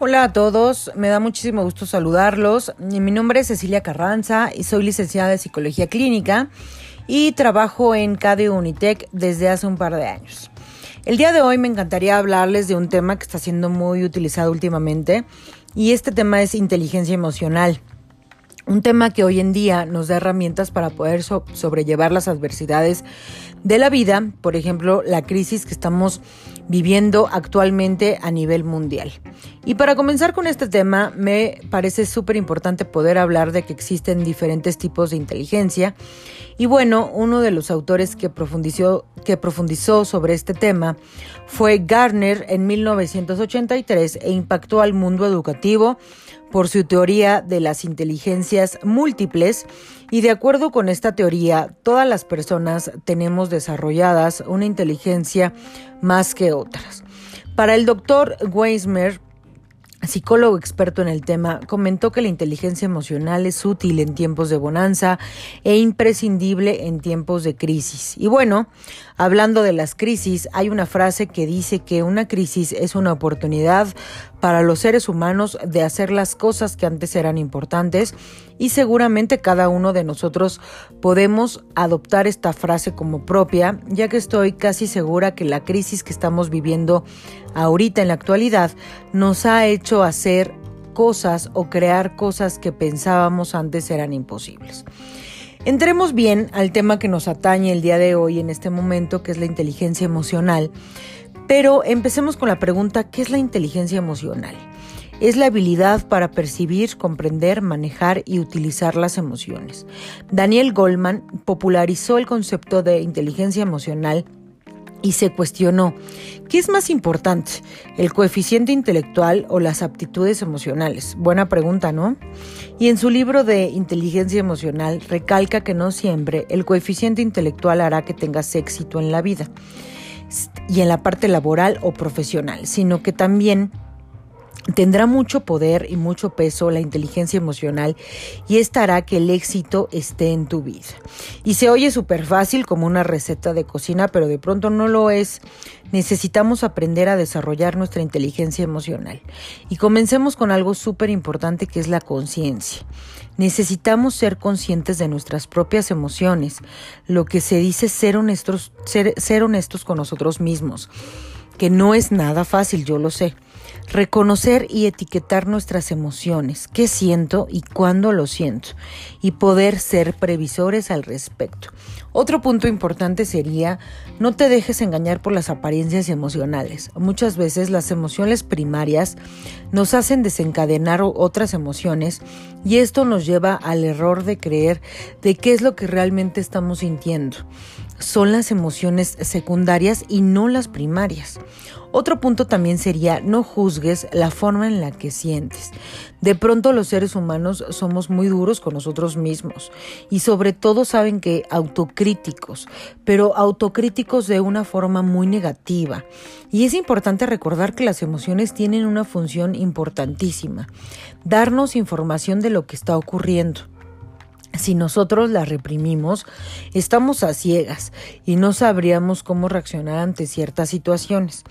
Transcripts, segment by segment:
Hola a todos, me da muchísimo gusto saludarlos. Mi nombre es Cecilia Carranza y soy licenciada de Psicología Clínica y trabajo en KD Unitec desde hace un par de años. El día de hoy me encantaría hablarles de un tema que está siendo muy utilizado últimamente y este tema es inteligencia emocional. Un tema que hoy en día nos da herramientas para poder sobrellevar las adversidades de la vida, por ejemplo, la crisis que estamos viviendo actualmente a nivel mundial. Y para comenzar con este tema, me parece súper importante poder hablar de que existen diferentes tipos de inteligencia. Y bueno, uno de los autores que profundizó, que profundizó sobre este tema fue Garner en 1983 e impactó al mundo educativo por su teoría de las inteligencias múltiples y de acuerdo con esta teoría, todas las personas tenemos desarrolladas una inteligencia más que otras. Para el doctor Weismer, psicólogo experto en el tema, comentó que la inteligencia emocional es útil en tiempos de bonanza e imprescindible en tiempos de crisis. Y bueno, hablando de las crisis, hay una frase que dice que una crisis es una oportunidad para los seres humanos de hacer las cosas que antes eran importantes y seguramente cada uno de nosotros podemos adoptar esta frase como propia, ya que estoy casi segura que la crisis que estamos viviendo ahorita en la actualidad nos ha hecho hacer cosas o crear cosas que pensábamos antes eran imposibles. Entremos bien al tema que nos atañe el día de hoy en este momento, que es la inteligencia emocional. Pero empecemos con la pregunta, ¿qué es la inteligencia emocional? Es la habilidad para percibir, comprender, manejar y utilizar las emociones. Daniel Goldman popularizó el concepto de inteligencia emocional y se cuestionó, ¿qué es más importante, el coeficiente intelectual o las aptitudes emocionales? Buena pregunta, ¿no? Y en su libro de inteligencia emocional recalca que no siempre el coeficiente intelectual hará que tengas éxito en la vida y en la parte laboral o profesional, sino que también Tendrá mucho poder y mucho peso la inteligencia emocional y esta hará que el éxito esté en tu vida. Y se oye súper fácil como una receta de cocina, pero de pronto no lo es. Necesitamos aprender a desarrollar nuestra inteligencia emocional. Y comencemos con algo súper importante que es la conciencia. Necesitamos ser conscientes de nuestras propias emociones, lo que se dice ser honestos, ser, ser honestos con nosotros mismos, que no es nada fácil, yo lo sé. Reconocer y etiquetar nuestras emociones, qué siento y cuándo lo siento, y poder ser previsores al respecto. Otro punto importante sería no te dejes engañar por las apariencias emocionales. Muchas veces las emociones primarias nos hacen desencadenar otras emociones y esto nos lleva al error de creer de qué es lo que realmente estamos sintiendo. Son las emociones secundarias y no las primarias. Otro punto también sería no juzgues la forma en la que sientes. De pronto los seres humanos somos muy duros con nosotros mismos y sobre todo saben que autocríticos, pero autocríticos de una forma muy negativa. Y es importante recordar que las emociones tienen una función importantísima, darnos información de lo que está ocurriendo. Si nosotros la reprimimos, estamos a ciegas y no sabríamos cómo reaccionar ante ciertas situaciones.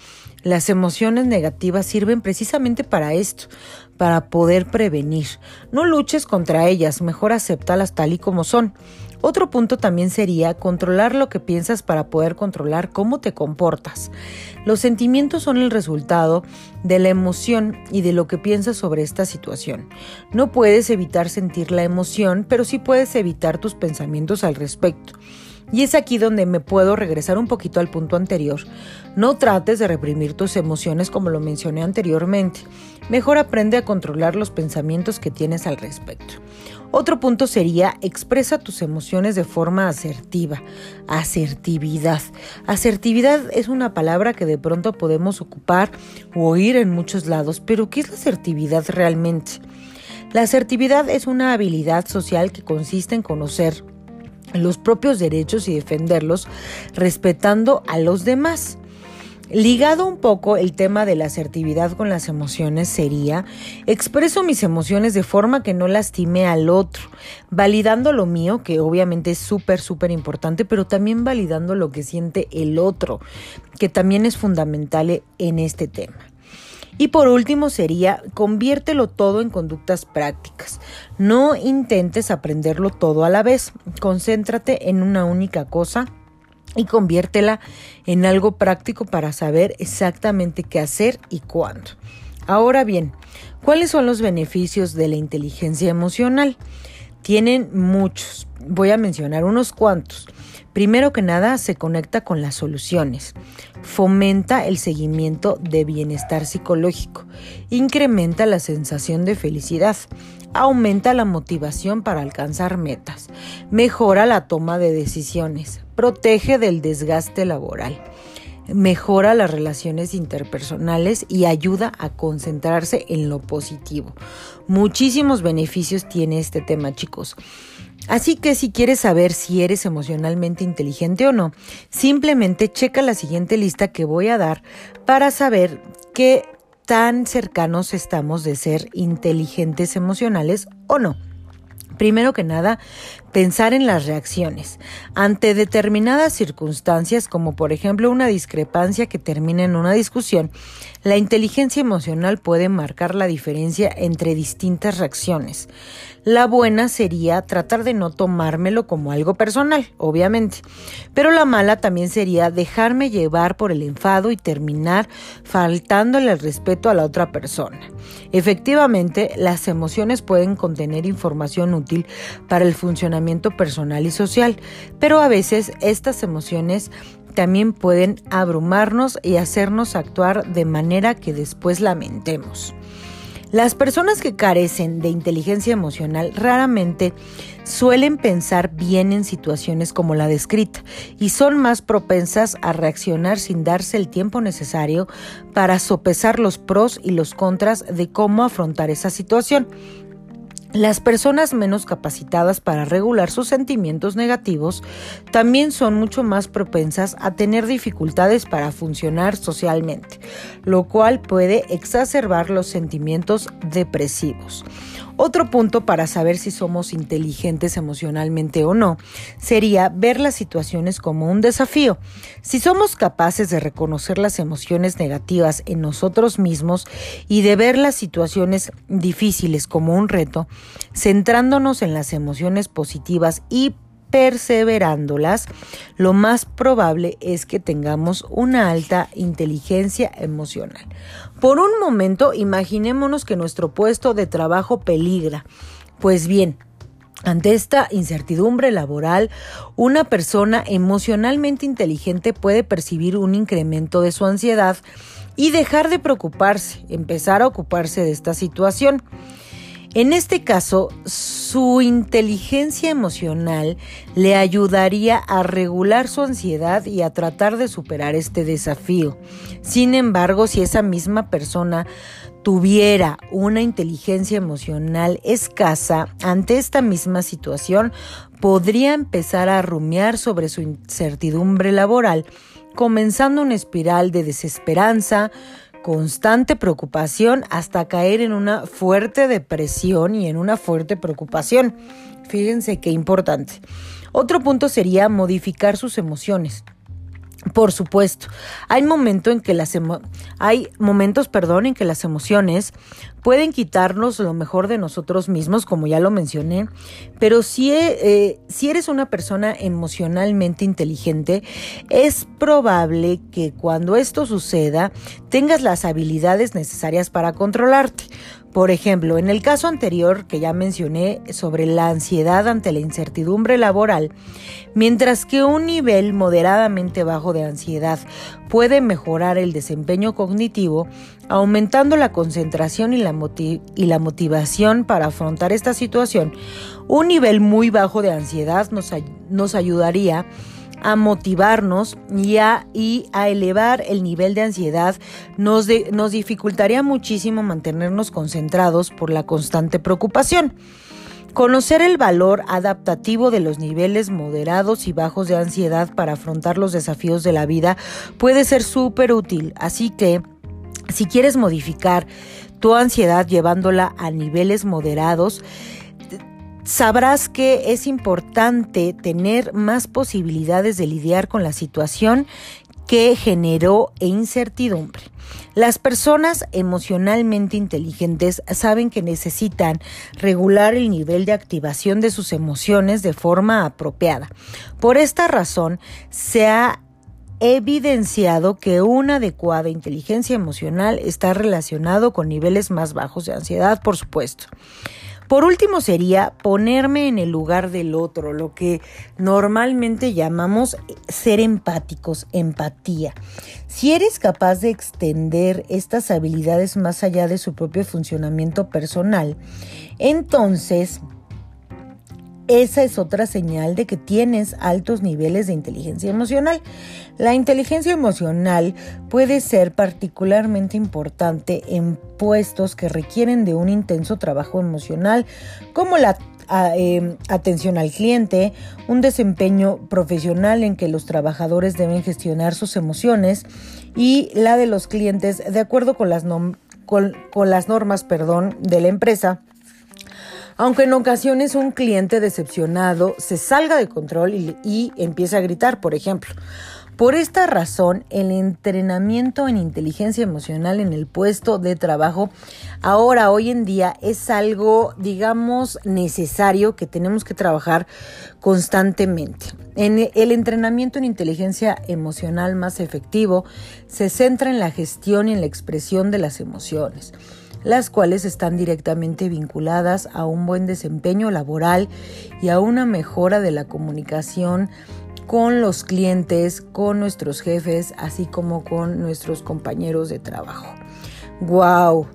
Las emociones negativas sirven precisamente para esto, para poder prevenir. No luches contra ellas, mejor acéptalas tal y como son. Otro punto también sería controlar lo que piensas para poder controlar cómo te comportas. Los sentimientos son el resultado de la emoción y de lo que piensas sobre esta situación. No puedes evitar sentir la emoción, pero sí puedes evitar tus pensamientos al respecto. Y es aquí donde me puedo regresar un poquito al punto anterior. No trates de reprimir tus emociones como lo mencioné anteriormente. Mejor aprende a controlar los pensamientos que tienes al respecto. Otro punto sería expresa tus emociones de forma asertiva. Asertividad. Asertividad es una palabra que de pronto podemos ocupar o oír en muchos lados, pero ¿qué es la asertividad realmente? La asertividad es una habilidad social que consiste en conocer los propios derechos y defenderlos respetando a los demás. Ligado un poco el tema de la asertividad con las emociones sería, expreso mis emociones de forma que no lastime al otro, validando lo mío, que obviamente es súper, súper importante, pero también validando lo que siente el otro, que también es fundamental en este tema. Y por último sería, conviértelo todo en conductas prácticas. No intentes aprenderlo todo a la vez. Concéntrate en una única cosa y conviértela en algo práctico para saber exactamente qué hacer y cuándo. Ahora bien, ¿cuáles son los beneficios de la inteligencia emocional? Tienen muchos. Voy a mencionar unos cuantos. Primero que nada, se conecta con las soluciones, fomenta el seguimiento de bienestar psicológico, incrementa la sensación de felicidad, aumenta la motivación para alcanzar metas, mejora la toma de decisiones, protege del desgaste laboral, mejora las relaciones interpersonales y ayuda a concentrarse en lo positivo. Muchísimos beneficios tiene este tema, chicos. Así que si quieres saber si eres emocionalmente inteligente o no, simplemente checa la siguiente lista que voy a dar para saber qué tan cercanos estamos de ser inteligentes emocionales o no. Primero que nada, pensar en las reacciones. Ante determinadas circunstancias, como por ejemplo una discrepancia que termina en una discusión, la inteligencia emocional puede marcar la diferencia entre distintas reacciones. La buena sería tratar de no tomármelo como algo personal, obviamente, pero la mala también sería dejarme llevar por el enfado y terminar faltándole el respeto a la otra persona. Efectivamente, las emociones pueden contener información útil para el funcionamiento personal y social, pero a veces estas emociones también pueden abrumarnos y hacernos actuar de manera que después lamentemos. Las personas que carecen de inteligencia emocional raramente suelen pensar bien en situaciones como la descrita y son más propensas a reaccionar sin darse el tiempo necesario para sopesar los pros y los contras de cómo afrontar esa situación. Las personas menos capacitadas para regular sus sentimientos negativos también son mucho más propensas a tener dificultades para funcionar socialmente, lo cual puede exacerbar los sentimientos depresivos. Otro punto para saber si somos inteligentes emocionalmente o no sería ver las situaciones como un desafío. Si somos capaces de reconocer las emociones negativas en nosotros mismos y de ver las situaciones difíciles como un reto, centrándonos en las emociones positivas y perseverándolas, lo más probable es que tengamos una alta inteligencia emocional. Por un momento, imaginémonos que nuestro puesto de trabajo peligra. Pues bien, ante esta incertidumbre laboral, una persona emocionalmente inteligente puede percibir un incremento de su ansiedad y dejar de preocuparse, empezar a ocuparse de esta situación. En este caso, su inteligencia emocional le ayudaría a regular su ansiedad y a tratar de superar este desafío. Sin embargo, si esa misma persona tuviera una inteligencia emocional escasa ante esta misma situación, podría empezar a rumiar sobre su incertidumbre laboral, comenzando una espiral de desesperanza, constante preocupación hasta caer en una fuerte depresión y en una fuerte preocupación. Fíjense qué importante. Otro punto sería modificar sus emociones. Por supuesto, hay, momento en que las hay momentos perdón, en que las emociones pueden quitarnos lo mejor de nosotros mismos, como ya lo mencioné, pero si, eh, si eres una persona emocionalmente inteligente, es probable que cuando esto suceda tengas las habilidades necesarias para controlarte. Por ejemplo, en el caso anterior que ya mencioné sobre la ansiedad ante la incertidumbre laboral, mientras que un nivel moderadamente bajo de ansiedad puede mejorar el desempeño cognitivo, aumentando la concentración y la, motivación para afrontar esta situación, un nivel muy bajo de ansiedad nos, nos ayudaría a motivarnos y a, y a elevar el nivel de ansiedad, nos, nos dificultaría muchísimo mantenernos concentrados por la constante preocupación. Conocer el valor adaptativo de los niveles moderados y bajos de ansiedad para afrontar los desafíos de la vida puede ser súper útil, así que si quieres modificar tu ansiedad llevándola a niveles moderados, sabrás que es importante tener más posibilidades de lidiar con la situación que generó incertidumbre. Las personas emocionalmente inteligentes saben que necesitan regular el nivel de activación de sus emociones de forma apropiada. Por esta razón, se ha evidenciado que una adecuada inteligencia emocional está relacionado con niveles más bajos de ansiedad, por supuesto. Por último sería ponerme en el lugar del otro, lo que normalmente llamamos ser empáticos, empatía. Si eres capaz de extender estas habilidades más allá de su propio funcionamiento personal, entonces esa es otra señal de que tienes altos niveles de inteligencia emocional. La inteligencia emocional puede ser particularmente importante en puestos que requieren de un intenso trabajo emocional, como la em, atención al cliente, un desempeño profesional en que los trabajadores deben gestionar sus emociones y la de los clientes de acuerdo con las, normas de la empresa aunque en ocasiones un cliente decepcionado se salga de control y, y empiece a gritar, por ejemplo. Por esta razón, el entrenamiento en inteligencia emocional en el puesto de trabajo ahora, hoy en día, es algo, digamos, necesario que tenemos que trabajar constantemente. En el entrenamiento en inteligencia emocional más efectivo se centra en la gestión y en la expresión de las emociones las cuales están directamente vinculadas a un buen desempeño laboral y a una mejora de la comunicación con los clientes, con nuestros jefes, así como con nuestros compañeros de trabajo. ¡Wow!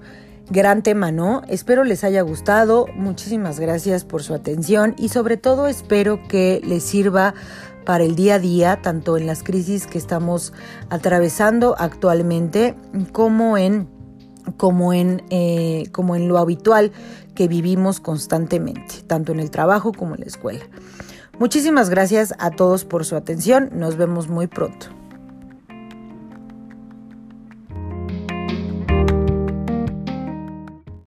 Gran tema, ¿no? Espero les haya gustado. Muchísimas gracias por su atención y sobre todo espero que les sirva para el día a día, tanto en las crisis que estamos atravesando actualmente como en como en, eh, como en lo habitual que vivimos constantemente, tanto en el trabajo como en la escuela. Muchísimas gracias a todos por su atención. Nos vemos muy pronto.